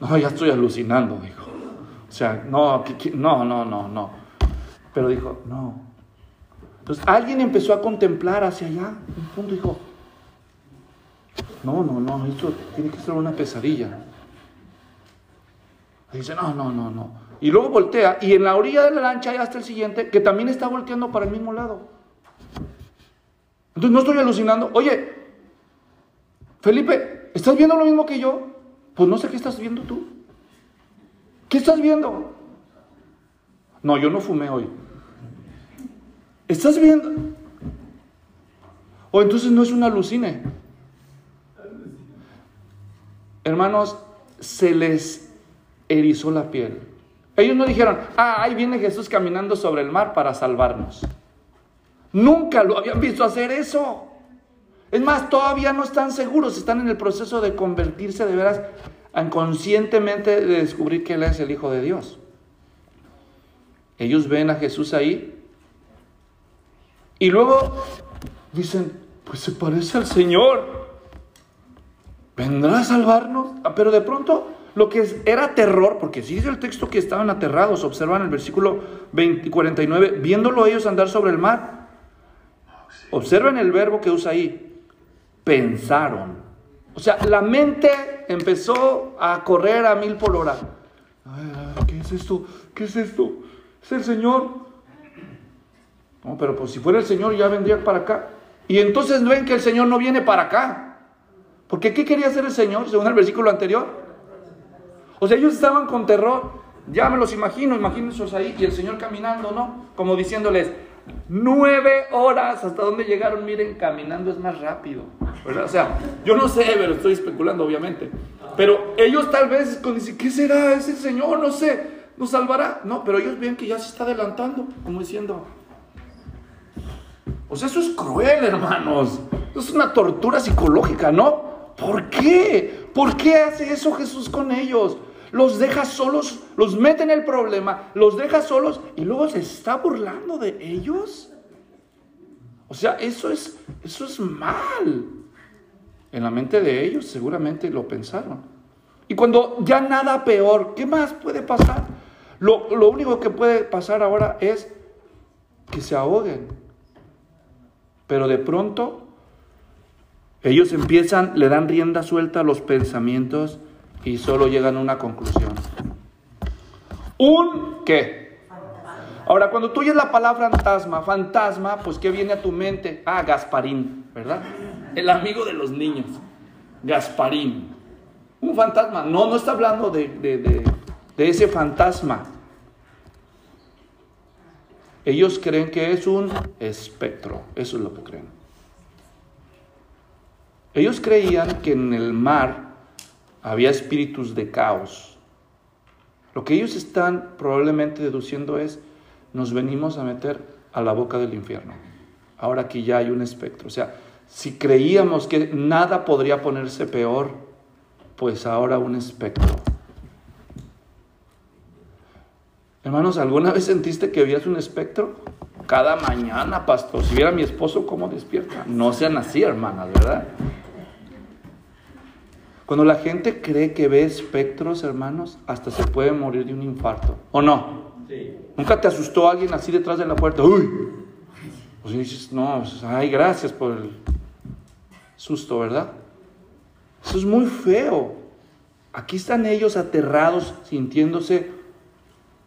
No, ya estoy alucinando, dijo. O sea, no, no, no, no, no. Pero dijo, no. Entonces alguien empezó a contemplar hacia allá. Un punto dijo, no, no, no, esto tiene que ser una pesadilla. Dice, no, no, no, no. Y luego voltea y en la orilla de la lancha hay hasta el siguiente que también está volteando para el mismo lado. Entonces no estoy alucinando. Oye, Felipe, ¿estás viendo lo mismo que yo? Pues no sé qué estás viendo tú. ¿Qué estás viendo? No, yo no fumé hoy. ¿Estás viendo? O entonces no es un alucine. Hermanos, se les erizó la piel. Ellos no dijeron, ah, ahí viene Jesús caminando sobre el mar para salvarnos. Nunca lo habían visto hacer eso. Es más, todavía no están seguros, están en el proceso de convertirse de veras conscientemente de descubrir que Él es el Hijo de Dios. Ellos ven a Jesús ahí y luego dicen, pues se parece al Señor. ¿Vendrá a salvarnos? Ah, pero de pronto lo que era terror, porque si dice el texto que estaban aterrados, observan el versículo 20, 49, viéndolo ellos andar sobre el mar. Observen el verbo que usa ahí, pensaron. O sea, la mente empezó a correr a mil por hora. ¿Qué es esto? ¿Qué es esto? Es el Señor. No, pero pues si fuera el Señor ya vendría para acá. Y entonces ven que el Señor no viene para acá. Porque ¿qué quería hacer el Señor según el versículo anterior? O sea, ellos estaban con terror, ya me los imagino, imagínense ahí, y el Señor caminando, ¿no? Como diciéndoles, nueve horas, ¿hasta dónde llegaron? Miren, caminando es más rápido, O sea, yo no sé, pero estoy especulando, obviamente. Pero ellos tal vez dicen, ¿qué será ese Señor? No sé, ¿nos salvará? No, pero ellos ven que ya se está adelantando, como diciendo, o sea, eso es cruel, hermanos. Eso es una tortura psicológica, ¿no? ¿Por qué? ¿Por qué hace eso Jesús con ellos? los deja solos, los mete en el problema, los deja solos y luego se está burlando de ellos. O sea, eso es, eso es mal. En la mente de ellos seguramente lo pensaron. Y cuando ya nada peor, ¿qué más puede pasar? Lo, lo único que puede pasar ahora es que se ahoguen. Pero de pronto ellos empiezan, le dan rienda suelta a los pensamientos y solo llegan a una conclusión. ¿Un qué? Ahora, cuando tú oyes la palabra fantasma, fantasma, pues ¿qué viene a tu mente? Ah, Gasparín, ¿verdad? El amigo de los niños. Gasparín. Un fantasma. No, no está hablando de, de ese fantasma. Ellos creen que es un espectro. Eso es lo que creen. Ellos creían que en el mar había espíritus de caos. Lo que ellos están probablemente deduciendo es, nos venimos a meter a la boca del infierno. Ahora aquí ya hay un espectro. O sea, si creíamos que nada podría ponerse peor, pues ahora un espectro. Hermanos, ¿alguna vez sentiste que habías un espectro? Cada mañana, pastor. Si viera a mi esposo cómo despierta. No sean así, hermanas, ¿verdad? Cuando la gente cree que ve espectros, hermanos, hasta se puede morir de un infarto. ¿O no? ¿Nunca te asustó alguien así detrás de la puerta? ¡Uy! Pues dices, no, pues, ay, gracias por el susto, ¿verdad? Eso es muy feo. Aquí están ellos aterrados, sintiéndose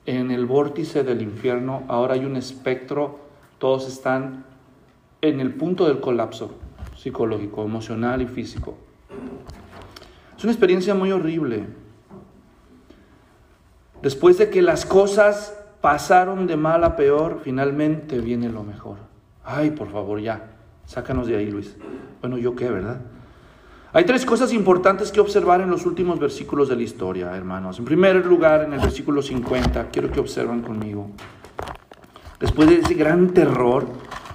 en el vórtice del infierno. Ahora hay un espectro, todos están en el punto del colapso psicológico, emocional y físico. Es una experiencia muy horrible. Después de que las cosas pasaron de mal a peor, finalmente viene lo mejor. Ay, por favor, ya, sácanos de ahí, Luis. Bueno, yo qué, ¿verdad? Hay tres cosas importantes que observar en los últimos versículos de la historia, hermanos. En primer lugar, en el versículo 50, quiero que observen conmigo. Después de ese gran terror,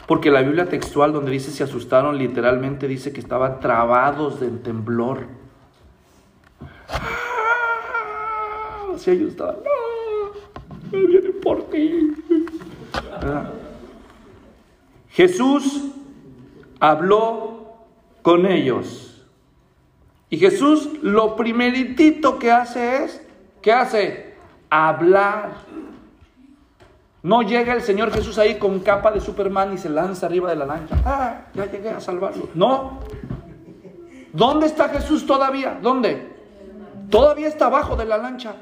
porque la Biblia textual donde dice se asustaron, literalmente dice que estaban trabados de temblor. Si ellos estaban, no, me por ti. Jesús habló con ellos. Y Jesús lo primeritito que hace es, ¿qué hace? Hablar. No llega el Señor Jesús ahí con capa de Superman y se lanza arriba de la lancha. Ah, ya llegué a salvarlo. No. ¿Dónde está Jesús todavía? ¿Dónde? Todavía está abajo de la lancha.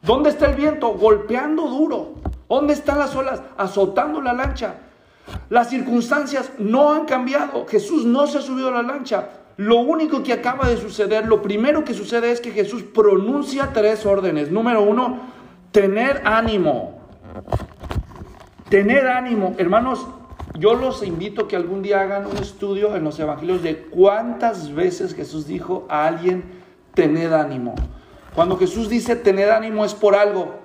¿Dónde está el viento? Golpeando duro. ¿Dónde están las olas? Azotando la lancha. Las circunstancias no han cambiado. Jesús no se ha subido a la lancha. Lo único que acaba de suceder, lo primero que sucede es que Jesús pronuncia tres órdenes. Número uno, tener ánimo. Tener ánimo. Hermanos, yo los invito a que algún día hagan un estudio en los evangelios de cuántas veces Jesús dijo a alguien, tened ánimo. Cuando Jesús dice tener ánimo es por algo.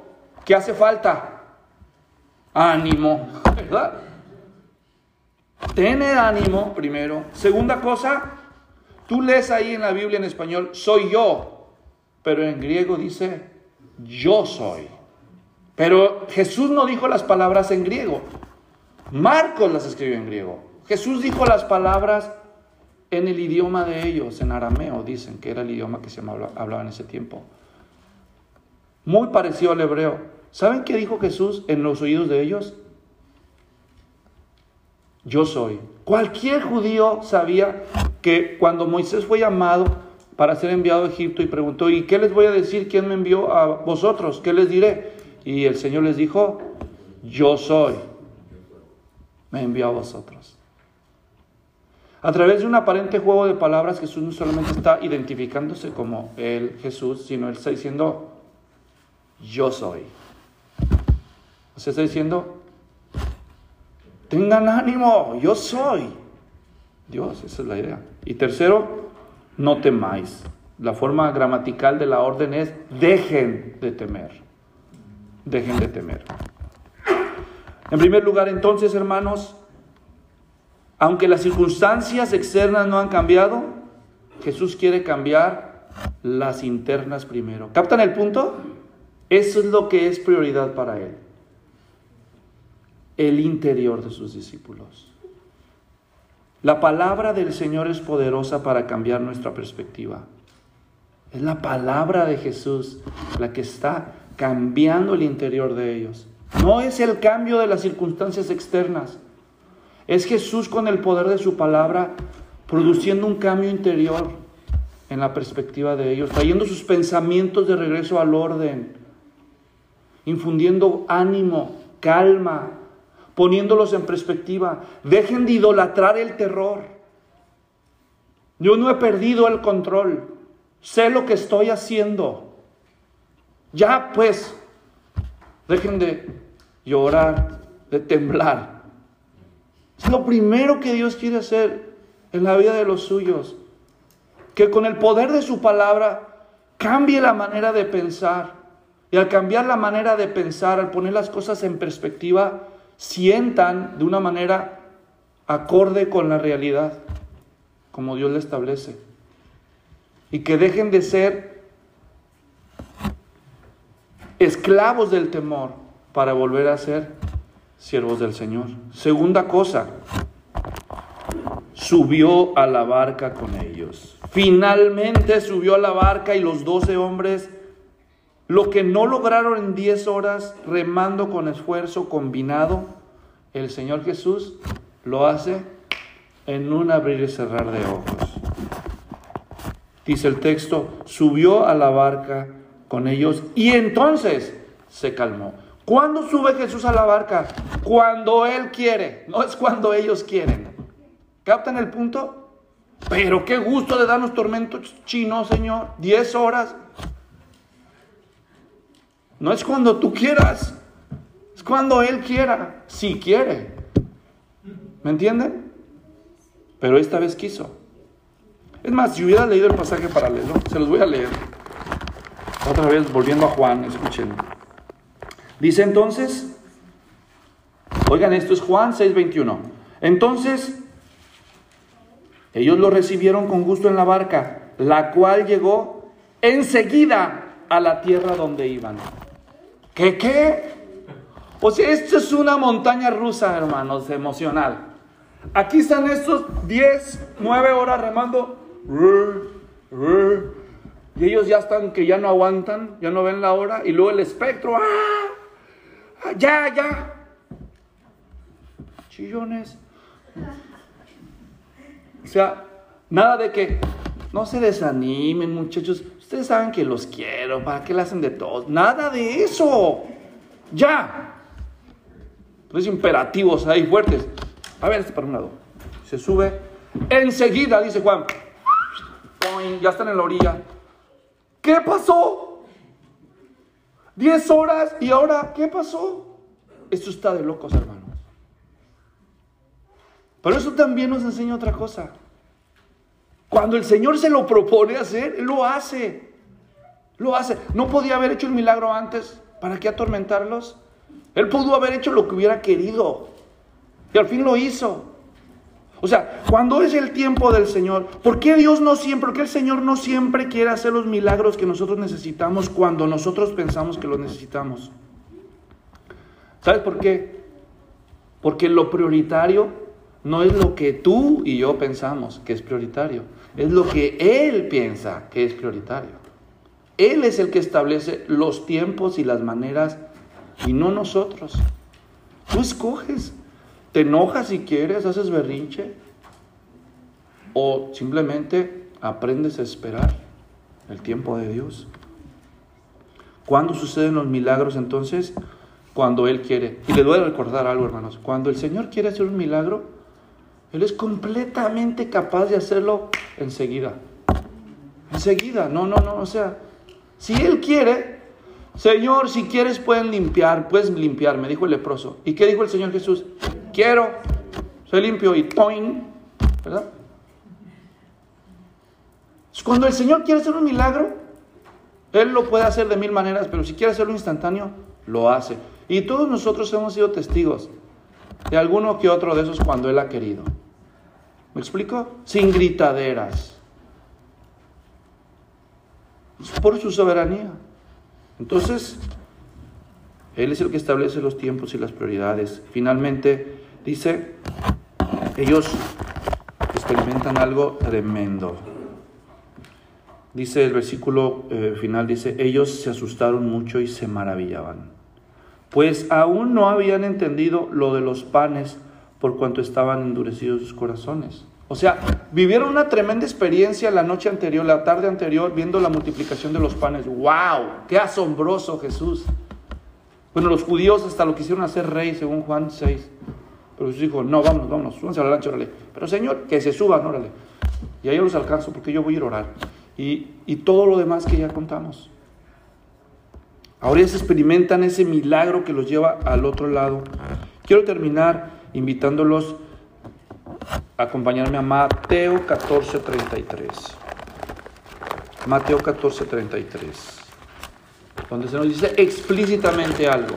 ¿Qué hace falta? Ánimo, ¿verdad? Tener ánimo primero. Segunda cosa, tú lees ahí en la Biblia en español, soy yo, pero en griego dice, yo soy. Pero Jesús no dijo las palabras en griego. Marcos las escribió en griego. Jesús dijo las palabras en el idioma de ellos, en arameo, dicen que era el idioma que se hablaba en ese tiempo. Muy parecido al hebreo. ¿Saben qué dijo Jesús en los oídos de ellos? Yo soy. Cualquier judío sabía que cuando Moisés fue llamado para ser enviado a Egipto y preguntó, ¿y qué les voy a decir? ¿Quién me envió a vosotros? ¿Qué les diré? Y el Señor les dijo, yo soy. Me envió a vosotros. A través de un aparente juego de palabras, Jesús no solamente está identificándose como el Jesús, sino él está diciendo, yo soy. Se está diciendo, tengan ánimo, yo soy. Dios, esa es la idea. Y tercero, no temáis. La forma gramatical de la orden es, dejen de temer. Dejen de temer. En primer lugar, entonces, hermanos, aunque las circunstancias externas no han cambiado, Jesús quiere cambiar las internas primero. ¿Captan el punto? Eso es lo que es prioridad para Él. El interior de sus discípulos. La palabra del Señor es poderosa para cambiar nuestra perspectiva. Es la palabra de Jesús la que está cambiando el interior de ellos. No es el cambio de las circunstancias externas. Es Jesús con el poder de su palabra produciendo un cambio interior en la perspectiva de ellos, trayendo sus pensamientos de regreso al orden, infundiendo ánimo, calma, poniéndolos en perspectiva. Dejen de idolatrar el terror. Yo no he perdido el control. Sé lo que estoy haciendo. Ya pues, dejen de llorar, de temblar. Es lo primero que Dios quiere hacer en la vida de los suyos. Que con el poder de su palabra cambie la manera de pensar y al cambiar la manera de pensar, al poner las cosas en perspectiva, sientan de una manera acorde con la realidad, como Dios le establece. Y que dejen de ser esclavos del temor para volver a ser siervos del Señor. Segunda cosa, subió a la barca con ellos. Finalmente subió a la barca y los doce hombres Lo que no lograron en 10 horas remando con esfuerzo combinado, el Señor Jesús lo hace en un abrir y cerrar de ojos. Dice el texto, subió a la barca con ellos y entonces se calmó. ¿Cuándo sube Jesús a la barca? Cuando Él quiere, no es cuando ellos quieren. ¿Captan el punto? Pero qué gusto de darnos tormentos chinos, Señor. Diez horas. No es cuando tú quieras, es cuando Él quiera, si quiere. ¿Me entienden? Pero esta vez quiso. Es más, si hubiera leído el pasaje paralelo, se los voy a leer. Otra vez, volviendo a Juan, escuchen. Dice entonces, oigan, esto es Juan 6:21. Entonces, ellos lo recibieron con gusto en la barca, la cual llegó enseguida a la tierra donde iban. ¿Qué qué? O sea, esto es una montaña rusa, hermanos, emocional. Aquí están estos 10, 9 horas remando. Y ellos ya están que ya no aguantan, ya no ven la hora. Y luego el espectro, ¡ah! ¡Ah! ¡Ya, ya! Chillones. O sea, nada de que no se desanimen, muchachos. Ustedes saben que los quiero, ¿para qué le hacen de todo? Nada de eso. Ya. Tres imperativos ahí fuertes. A ver, este para un lado. Se sube. Enseguida, dice Juan. Ya están en la orilla. ¿Qué pasó? Diez horas y ahora, ¿qué pasó? Esto está de locos, hermanos. Pero eso también nos enseña otra cosa. Cuando el Señor se lo propone hacer, Él lo hace. Lo hace. No podía haber hecho el milagro antes. ¿Para qué atormentarlos? Él pudo haber hecho lo que hubiera querido. Y al fin lo hizo. O sea, cuando es el tiempo del Señor, ¿por qué Dios no siempre, por qué el Señor no siempre quiere hacer los milagros que nosotros necesitamos cuando nosotros pensamos que los necesitamos? ¿Sabes por qué? Porque lo prioritario no es lo que tú y yo pensamos que es prioritario, es lo que Él piensa que es prioritario. Él es el que establece los tiempos y las maneras y no nosotros. Tú escoges, te enojas si quieres, haces berrinche o simplemente aprendes a esperar el tiempo de Dios. ¿Cuándo suceden los milagros entonces? Cuando Él quiere. Y le voy a recordar algo, hermanos. Cuando el Señor quiere hacer un milagro, Él es completamente capaz de hacerlo enseguida. Enseguida, no, no, no, o sea, si Él quiere, Señor, si quieres pueden limpiar, puedes limpiar, me dijo el leproso. ¿Y qué dijo el Señor Jesús? Quiero, soy limpio y toin, ¿verdad? Cuando el Señor quiere hacer un milagro, Él lo puede hacer de mil maneras, pero si quiere hacerlo instantáneo, lo hace. Y todos nosotros hemos sido testigos de alguno que otro de esos cuando Él ha querido. ¿Me explico? Sin gritaderas. por su soberanía. Entonces, Él es el que establece los tiempos y las prioridades. Finalmente, dice, ellos experimentan algo tremendo. Dice el versículo eh, final, dice, ellos se asustaron mucho y se maravillaban, pues aún no habían entendido lo de los panes por cuanto estaban endurecidos sus corazones. O sea, vivieron una tremenda experiencia la noche anterior, la tarde anterior, viendo la multiplicación de los panes. ¡Wow! ¡Qué asombroso Jesús! Bueno, los judíos hasta lo quisieron hacer rey, según Juan 6. Pero Jesús dijo, no, vámonos, vámonos, súbanse a la lancha, órale. Pero Señor, que se suban, órale. Y ahí yo los alcanzo porque yo voy a ir a orar. Y, y todo lo demás que ya contamos. Ahora se experimentan ese milagro que los lleva al otro lado. Quiero terminar invitándolos acompañarme a Mateo 14:33. Mateo 14:33. Donde se nos dice explícitamente algo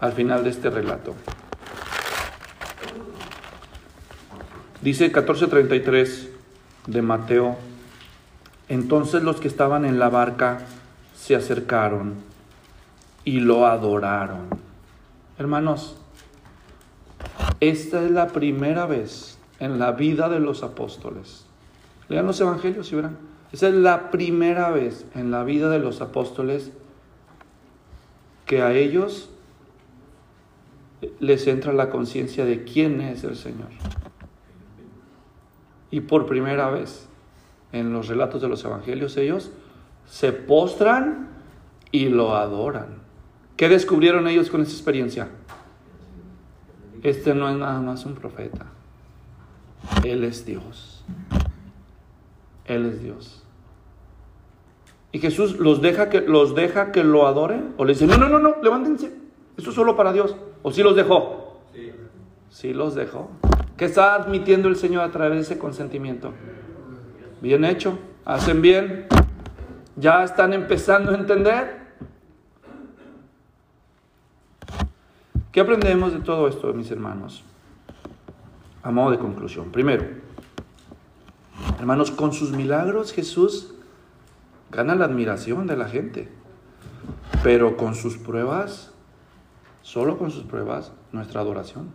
al final de este relato. Dice 14:33 de Mateo. Entonces los que estaban en la barca se acercaron y lo adoraron. Hermanos, esta es la primera vez en la vida de los apóstoles. Lean los evangelios y verán. Esa es la primera vez en la vida de los apóstoles que a ellos les entra la conciencia de quién es el Señor. Y por primera vez en los relatos de los evangelios ellos se postran y lo adoran. ¿Qué descubrieron ellos con esa experiencia? Este no es nada más un profeta. Él es Dios. Él es Dios. Y Jesús los deja que, los deja que lo adoren. O le dice, no, no, no, no, levántense. Esto es solo para Dios. ¿O sí los dejó? Sí. Sí los dejó. ¿Qué está admitiendo el Señor a través de ese consentimiento? Bien hecho. Hacen bien. Ya están empezando a entender. ¿Qué aprendemos de todo esto, mis hermanos? A modo de conclusión. Primero, hermanos, con sus milagros Jesús gana la admiración de la gente, pero con sus pruebas, solo con sus pruebas, nuestra adoración.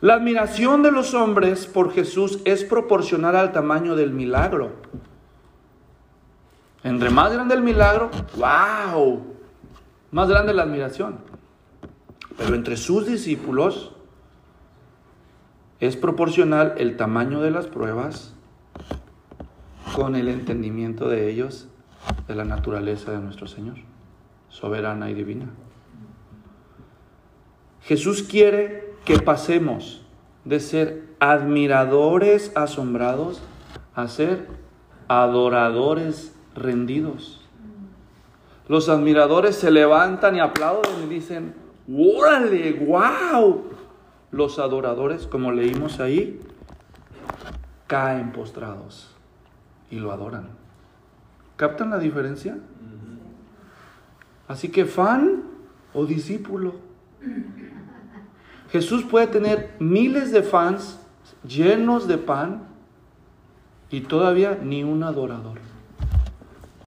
La admiración de los hombres por Jesús es proporcional al tamaño del milagro. Entre más grande el milagro, wow, más grande la admiración. Pero entre sus discípulos es proporcional el tamaño de las pruebas con el entendimiento de ellos de la naturaleza de nuestro Señor, soberana y divina. Jesús quiere que pasemos de ser admiradores asombrados a ser adoradores rendidos. Los admiradores se levantan y aplauden y dicen, ¡órale, wow! Los adoradores, como leímos ahí, caen postrados y lo adoran. ¿Captan la diferencia? Así que fan o discípulo. Jesús puede tener miles de fans llenos de pan y todavía ni un adorador.